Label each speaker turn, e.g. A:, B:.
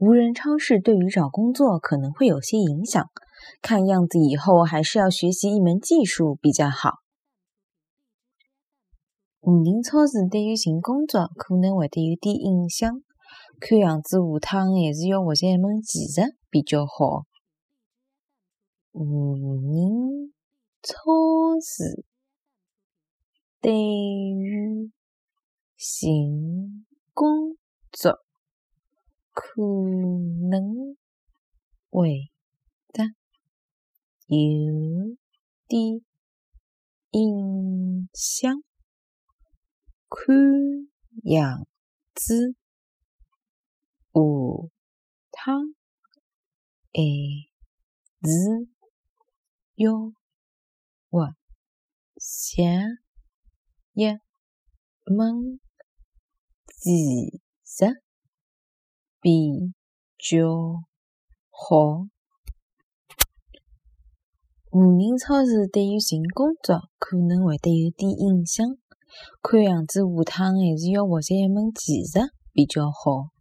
A: 无人超市对于找工作可能会有些影响，看样子以后还是要学习一门技术比较好。无人超市对于寻工作可能会得有点影响，看样子下趟还是要学习一门技术比较好。无人超市对于寻工可能会的有点影响。看样子下趟还是要学习一门技术比较好。无人超市对于寻工作可能会得有点影响。看样子下趟还是要学习一门技术比较好。